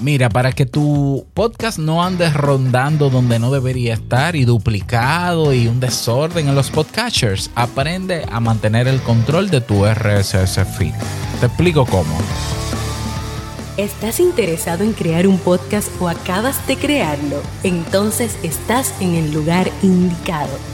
Mira, para que tu podcast no ande rondando donde no debería estar y duplicado y un desorden en los podcatchers, aprende a mantener el control de tu RSS feed. Te explico cómo. ¿Estás interesado en crear un podcast o acabas de crearlo? Entonces estás en el lugar indicado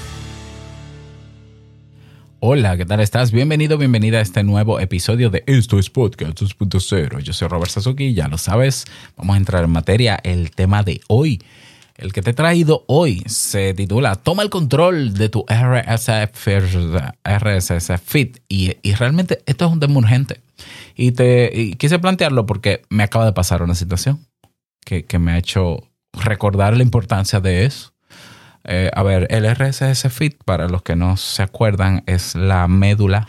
Hola, ¿qué tal estás? Bienvenido, bienvenida a este nuevo episodio de Esto es Podcast 2.0. Yo soy Robert Sasuki, ya lo sabes. Vamos a entrar en materia. El tema de hoy, el que te he traído hoy, se titula Toma el control de tu RSS, RSS feed. Y, realmente esto es un tema urgente. Y, te, quise plantearlo porque me acaba de pasar una situación que, que me ha hecho recordar la importancia de eso eh, a ver, el RSS feed, para los que no se acuerdan, es la médula,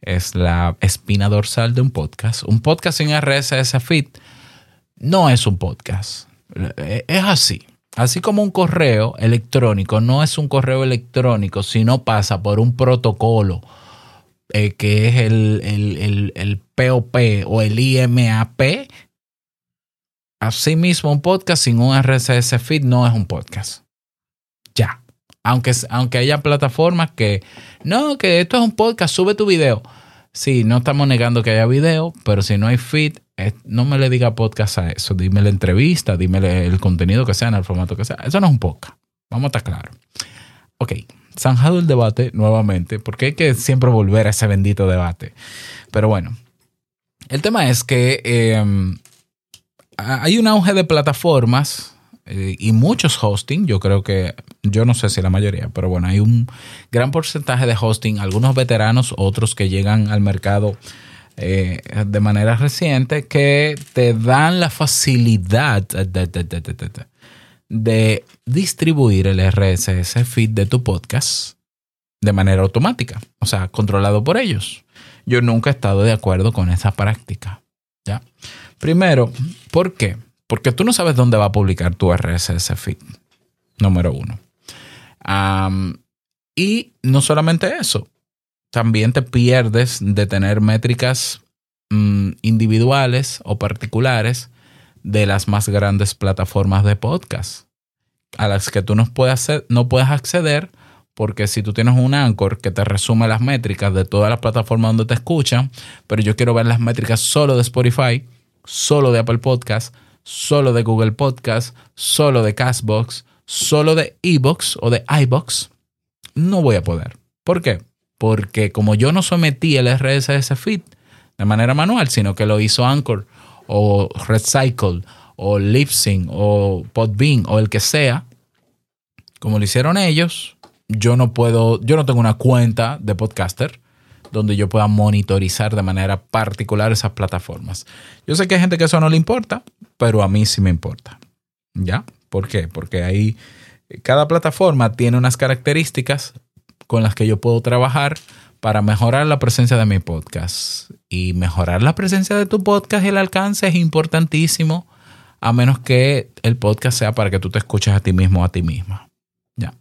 es la espina dorsal de un podcast. Un podcast sin RSS feed no es un podcast. Eh, es así. Así como un correo electrónico no es un correo electrónico si no pasa por un protocolo eh, que es el, el, el, POP o el IMAP. Asimismo, un podcast sin un RSS feed no es un podcast. Aunque, aunque haya plataformas que, no, que esto es un podcast, sube tu video. Sí, no estamos negando que haya video, pero si no hay feed, no me le diga podcast a eso. Dime la entrevista, dime el contenido que sea, en el formato que sea. Eso no es un podcast. Vamos a estar claros. Ok, zanjado el debate nuevamente, porque hay que siempre volver a ese bendito debate. Pero bueno, el tema es que em, hay un auge de plataformas eh, y muchos hosting, yo creo que, yo no sé si la mayoría, pero bueno, hay un gran porcentaje de hosting, algunos veteranos, otros que llegan al mercado eh, de manera reciente, que te dan la facilidad de, de distribuir el RSS feed de tu podcast de manera automática, o sea, controlado por ellos. Yo nunca he estado de acuerdo con esa práctica. ¿ya? Primero, ¿por qué? Porque tú no sabes dónde va a publicar tu RSS feed, número uno. Y no solamente eso, también te pierdes de tener métricas mm, individuales o particulares de las más grandes plataformas de podcast a las que tú no puedes, no puedes acceder porque si tú tienes un Anchor que te resume las métricas de todas las plataformas donde te escuchan, pero yo quiero ver las métricas solo de Spotify, solo de Apple Podcast, solo de Google Podcast, solo de Castbox, solo de Ebox o de iBox, no voy a poder. ¿Por qué? Porque como yo no sometí el RSS feed de manera manual, sino que lo hizo Anchor o Recycle o Libsyn o Podbean o el que sea, como lo hicieron ellos, yo no puedo, yo no tengo una cuenta de podcaster donde yo pueda monitorizar de manera particular esas plataformas. Yo sé que hay gente que eso no le importa, pero a mí sí me importa. ¿Ya? ¿Por qué? Porque ahí cada plataforma tiene unas características con las que yo puedo trabajar para mejorar la presencia de mi podcast. Y mejorar la presencia de tu podcast y el alcance es importantísimo, a menos que el podcast sea para que tú te escuches a ti mismo o a ti misma. Ya.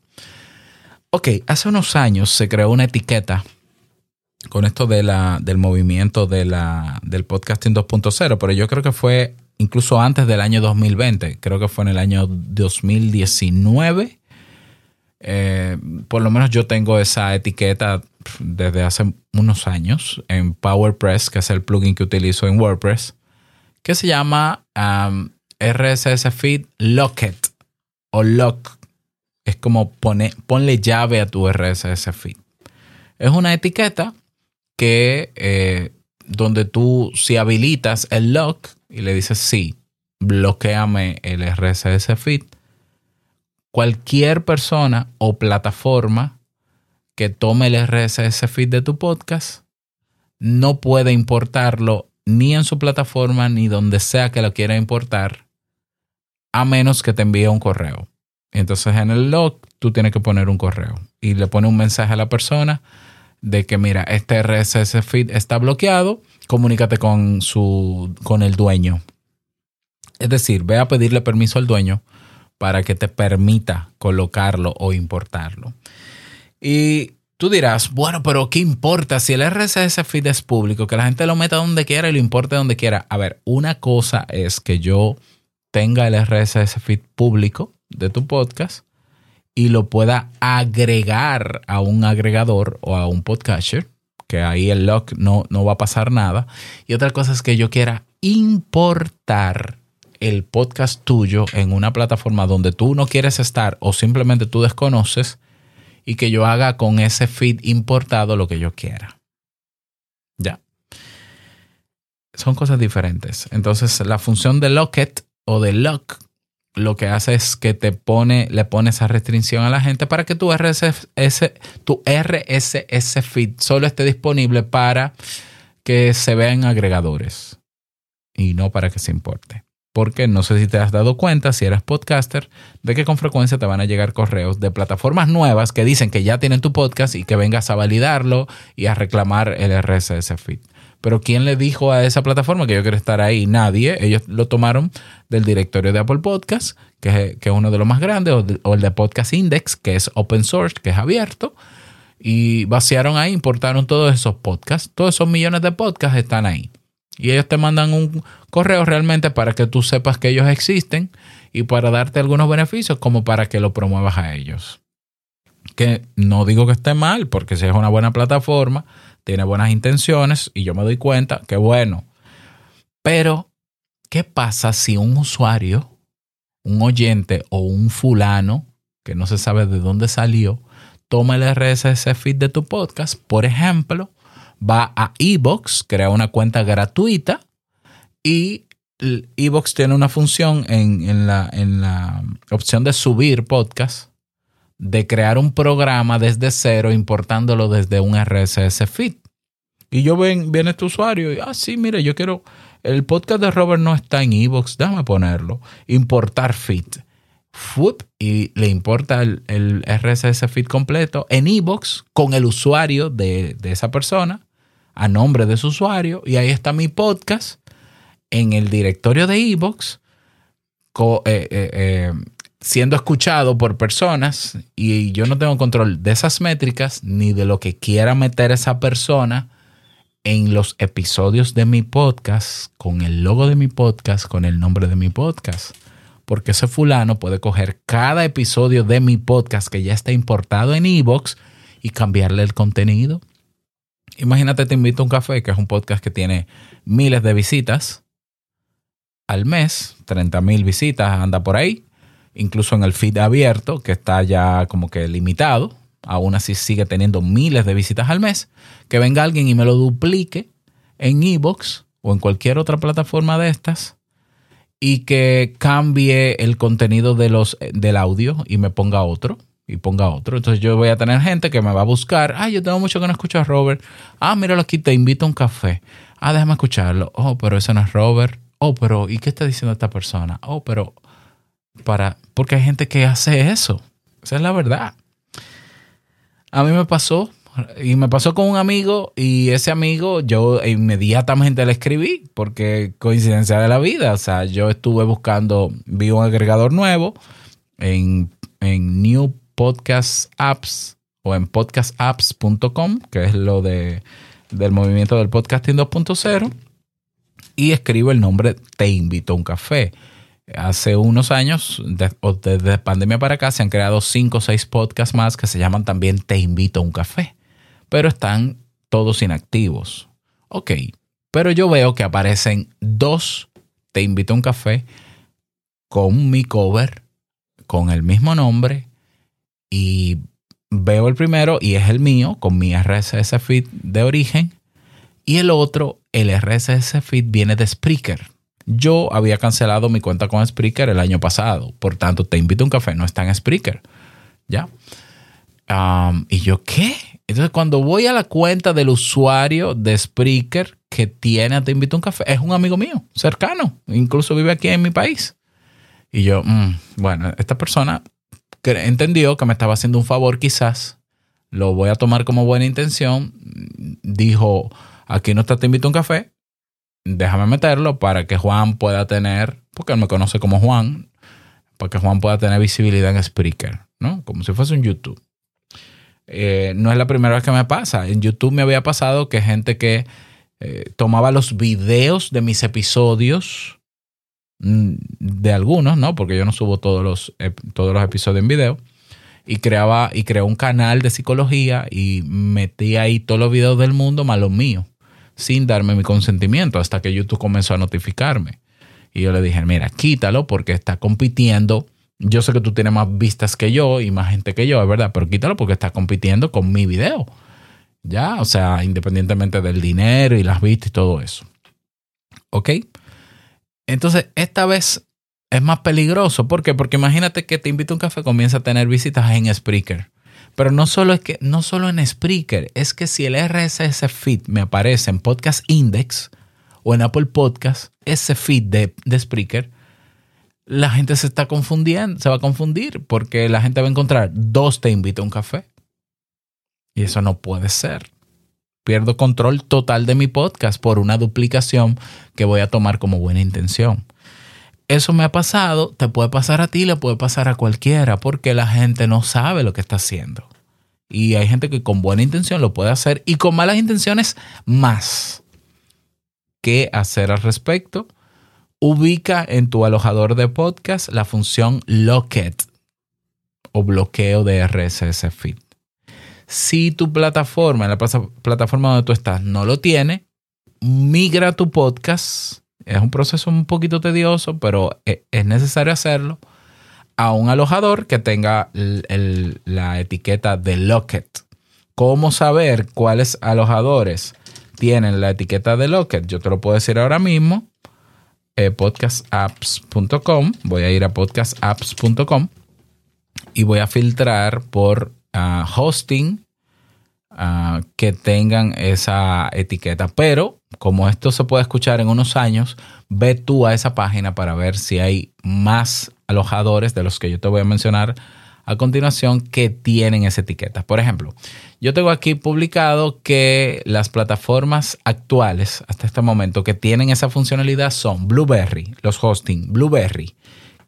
Ok, hace unos años se creó una etiqueta con esto de la, del movimiento de del podcasting 2.0, pero yo creo que fue incluso antes del año 2020, creo que fue en el año 2019. Eh, por lo menos yo tengo esa etiqueta desde hace unos años en PowerPress, que es el plugin que utilizo en WordPress, que se llama um, RSS Feed Locket o Lock. Es como pone, ponle llave a tu RSS Feed. Es una etiqueta que eh, donde tú si habilitas el lock y le dices sí, bloqueame el RSS feed, cualquier persona o plataforma que tome el RSS feed de tu podcast no puede importarlo ni en su plataforma ni donde sea que lo quiera importar a menos que te envíe un correo. Entonces en el log tú tienes que poner un correo y le pone un mensaje a la persona de que mira, este RSS feed está bloqueado, comunícate con su con el dueño. Es decir, ve a pedirle permiso al dueño para que te permita colocarlo o importarlo. Y tú dirás, bueno, pero ¿qué importa si el RSS feed es público? Que la gente lo meta donde quiera y lo importe donde quiera. A ver, una cosa es que yo tenga el RSS feed público de tu podcast y lo pueda agregar a un agregador o a un podcaster, que ahí el lock no, no va a pasar nada. Y otra cosa es que yo quiera importar el podcast tuyo en una plataforma donde tú no quieres estar o simplemente tú desconoces y que yo haga con ese feed importado lo que yo quiera. Ya. Son cosas diferentes. Entonces, la función de locket o de lock lo que hace es que te pone, le pone esa restricción a la gente para que tu RSS, tu RSS feed solo esté disponible para que se vean agregadores y no para que se importe. Porque no sé si te has dado cuenta, si eres podcaster, de que con frecuencia te van a llegar correos de plataformas nuevas que dicen que ya tienen tu podcast y que vengas a validarlo y a reclamar el RSS feed. Pero ¿quién le dijo a esa plataforma que yo quiero estar ahí? Nadie. Ellos lo tomaron del directorio de Apple Podcasts, que es, uno de los más grandes, o, el de Podcast Index, que es open source, que es abierto. Y vaciaron ahí, importaron todos esos podcasts. Todos esos millones de podcasts están ahí. Y ellos te mandan un correo realmente para que tú sepas que ellos existen y para darte algunos beneficios como para que lo promuevas a ellos. Que no digo que esté mal, porque si es una buena plataforma, tiene buenas intenciones y yo me doy cuenta que bueno. Pero, ¿qué pasa si un usuario, un oyente o un fulano, que no se sabe de dónde salió, toma el RSS feed de tu podcast, por ejemplo, va a Evox, crea una cuenta gratuita y Evox tiene una función en, la, en la opción de subir podcast, de crear un programa desde cero importándolo desde un RSS feed. Y yo ven, viene este usuario y, ah, sí, mire, yo quiero, el podcast de Robert no está en Evox, déjame ponerlo, importar feed. y le importa el, el, RSS feed completo en Evox con el usuario de, de esa persona a nombre de su usuario y ahí está mi podcast en el directorio de Evox eh, eh, eh, siendo escuchado por personas y yo no tengo control de esas métricas ni de lo que quiera meter esa persona en los episodios de mi podcast con el logo de mi podcast, con el nombre de mi podcast. Porque ese fulano puede coger cada episodio de mi podcast que ya está importado en Evox y cambiarle el contenido Imagínate, te invito a un café, que es un podcast que tiene miles de visitas al mes, 30 mil visitas, anda por ahí, incluso en el feed abierto, que está ya como que limitado, aún así sigue teniendo miles de visitas al mes, que venga alguien y me lo duplique en Evox o en cualquier otra plataforma de estas y que cambie el contenido de los, del audio y me ponga otro y ponga otro. Entonces yo voy a tener gente que me va a buscar. Ah, yo tengo mucho que no escucho a Robert. Ah, míralo aquí, te invito a un café. Ah, déjame escucharlo. Oh, pero ese no es Robert. Oh, pero ¿y qué está diciendo esta persona? Oh, pero para porque hay gente que hace eso. Esa es la verdad. A mí me pasó y me pasó con un amigo y ese amigo yo inmediatamente le escribí porque coincidencia de la vida. O sea, yo estuve buscando, vi un agregador nuevo en, en New podcast apps o en podcastapps.com, que es lo de, del movimiento del podcasting 2.0, y escribo el nombre Te invito a un café. Hace unos años, desde pandemia para acá, se han creado cinco o seis podcasts más que se llaman también Te invito a un café, pero están todos inactivos. Ok, pero yo veo que aparecen dos Te invito a un café con mi cover, con el mismo nombre, y veo el primero y es el mío con mi RSS feed de origen y el otro, el RSS feed viene de Spreaker. Yo había cancelado mi cuenta con Spreaker el año pasado, por tanto te invito a un café, no está en Spreaker. ¿Ya? y yo, ¿qué? Entonces cuando voy a la cuenta del usuario de Spreaker que tiene Te invito a un café, es un amigo mío, cercano, incluso vive aquí en mi país. Y yo, mm, bueno, esta persona entendió que me estaba haciendo un favor quizás, lo voy a tomar como buena intención, dijo, aquí no está, te invito a un café, déjame meterlo para que Juan pueda tener, porque él me conoce como Juan, para que Juan pueda tener visibilidad en Spreaker, ¿no? Como si fuese un YouTube. Eh, no es la primera vez que me pasa. En YouTube me había pasado que gente que eh, tomaba los videos de mis episodios, mm, de algunos, ¿no? Porque yo no subo todos los, todos los episodios en video. Y creaba y creó un canal de psicología y metí ahí todos los videos del mundo más los míos sin darme mi consentimiento hasta que YouTube comenzó a notificarme. Y yo le dije, mira, quítalo porque está compitiendo. Yo sé que tú tienes más vistas que yo y más gente que yo, es verdad, pero quítalo porque está compitiendo con mi video. Ya, o sea, independientemente del dinero y las vistas y todo eso. ¿Ok? Entonces, esta vez es más peligroso. ¿Por qué? Porque imagínate que te invito a un café, comienza a tener visitas en Spreaker. Pero no solo es que, no solo en Spreaker, es que si el RSS feed me aparece en Podcast Index o en Apple Podcast, ese feed de, de Spreaker, la gente se está confundiendo, se va a confundir porque la gente va a encontrar dos te invito a un café. Y eso no puede ser. Pierdo control total de mi podcast por una duplicación que voy a tomar como buena intención eso me ha pasado, te puede pasar a ti, le puede pasar a cualquiera, porque la gente no sabe lo que está haciendo. Y hay gente que con buena intención lo puede hacer y con malas intenciones más. ¿Qué hacer al respecto? Ubica en tu alojador de podcast la función Locket o bloqueo de RSS feed. Si tu plataforma, en la plataforma donde tú estás, no lo tiene, migra tu podcast es un proceso un poquito tedioso, pero e, es necesario hacerlo a un alojador que tenga la etiqueta de Locket. ¿Cómo saber cuáles alojadores tienen la etiqueta de Locket? Yo te lo puedo decir ahora mismo. Eh, podcastapps.com. Voy a ir a podcastapps.com y voy a filtrar por ah, hosting ah, que tengan esa etiqueta. Pero como esto se puede escuchar en unos años, ve tú a esa página para ver si hay más alojadores de los que yo te voy a mencionar a continuación que tienen esa etiqueta. Por ejemplo, yo tengo aquí publicado que las plataformas actuales hasta este momento que tienen esa funcionalidad son Blueberry, los hosting, Blueberry,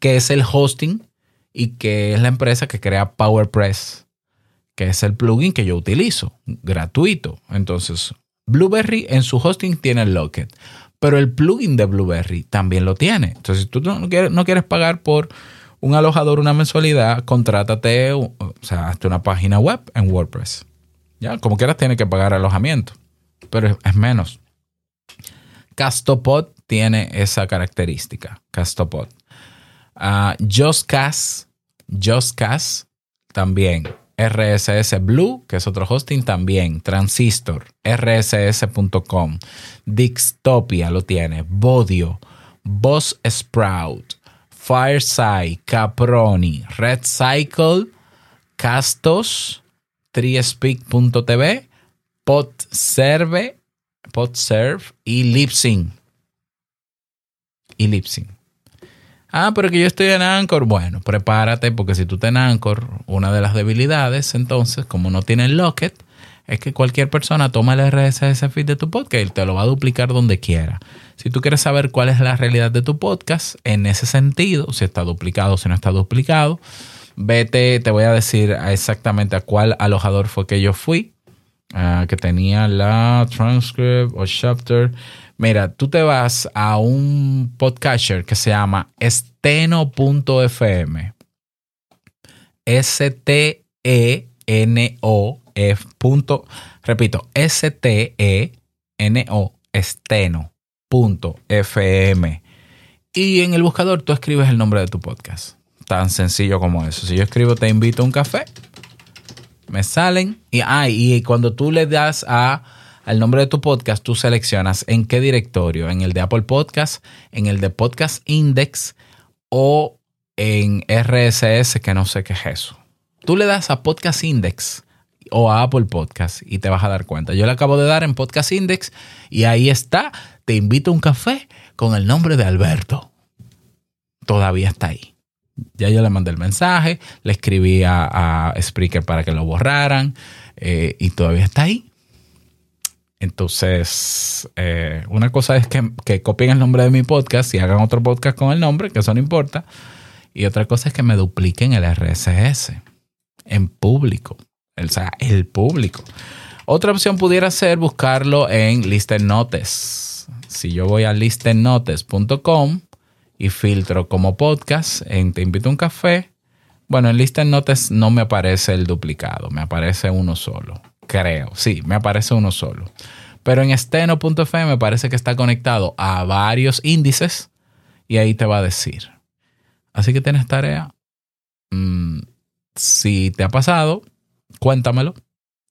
que es el hosting y que es la empresa que crea PowerPress, que es el plugin que yo utilizo, gratuito. Entonces, Blueberry en su hosting tiene el Locket, pero el plugin de Blueberry también lo tiene. Entonces, si tú no quieres, pagar por un alojador una mensualidad, contrátate, o sea, hazte una página web en WordPress. Ya, como quieras, tienes que pagar alojamiento, pero es, menos. Castopod tiene esa característica. Castopod. Uh, JustCast, JustCast también RSS Blue, que es otro hosting también, Transistor, rss.com, Dixtopia lo tiene, Bodio, Boss Sprout, Fireside, Caproni, Red Cycle, Castos, triespeak.tv, Podserve, Podserve y Lipsync. Y Lipsync. Ah, pero que yo estoy en Anchor. Bueno, prepárate porque si tú estás en Anchor, una de las debilidades, entonces, como no tiene Locket, es que cualquier persona toma el RSS feed de tu podcast y te lo va a duplicar donde quiera. Si tú quieres saber cuál es la realidad de tu podcast, en ese sentido, si está duplicado, si no está duplicado, vete, te voy a decir exactamente a cuál alojador fue que yo fui, ah, que tenía la transcript o chapter. Mira, tú te vas a un podcaster que se llama esteno.fm. S-T-E-N-O F. repito, S-T-E-N-O esteno.fm. Y en el buscador tú escribes el nombre de tu podcast. Tan sencillo como eso. Si yo escribo te invito a un café, me salen. Y, ah, y cuando tú le das a al nombre de tu podcast, tú seleccionas en qué directorio, en el de Apple Podcast, en el de Podcast Index o en RSS, que no sé qué es eso. Tú le das a Podcast Index o a Apple Podcast y te vas a dar cuenta. Yo le acabo de dar en Podcast Index y ahí está. Te invito a un café con el nombre de Alberto. Todavía está ahí. Ya yo le mandé el mensaje, le escribí a, a Spreaker para que lo borraran eh, y todavía está ahí. Entonces, eh, una cosa es que, que, copien el nombre de mi podcast y hagan otro podcast con el nombre, que eso no importa. Y otra cosa es que me dupliquen el RSS en público. O sea, el público. Otra opción pudiera ser buscarlo en Listennotes. Si yo voy a listennotes.com y filtro como podcast en Te invito a un café, bueno, en Listennotes no me aparece el duplicado, me aparece uno solo. Creo, sí, me aparece uno solo. Pero en esteno.fm me parece que está conectado a varios índices y ahí te va a decir. Así que tienes tarea. Mm, si te ha pasado, cuéntamelo.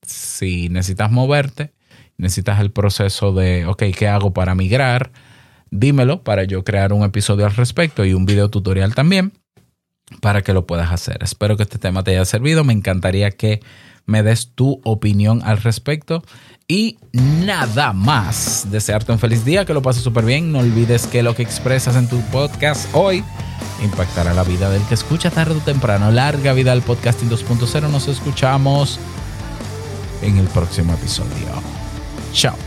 Si necesitas moverte, necesitas el proceso de, ok, ¿qué hago para migrar? Dímelo para yo crear un episodio al respecto y un video tutorial también para que lo puedas hacer. Espero que este tema te haya servido. Me encantaría que me des tu opinión al respecto. Y nada más, desearte un feliz día, que lo pases súper bien. No olvides que lo que expresas en tu podcast hoy impactará la vida del que escucha tarde o temprano. Larga vida al podcasting 2.0. Nos escuchamos en el próximo episodio. Chao.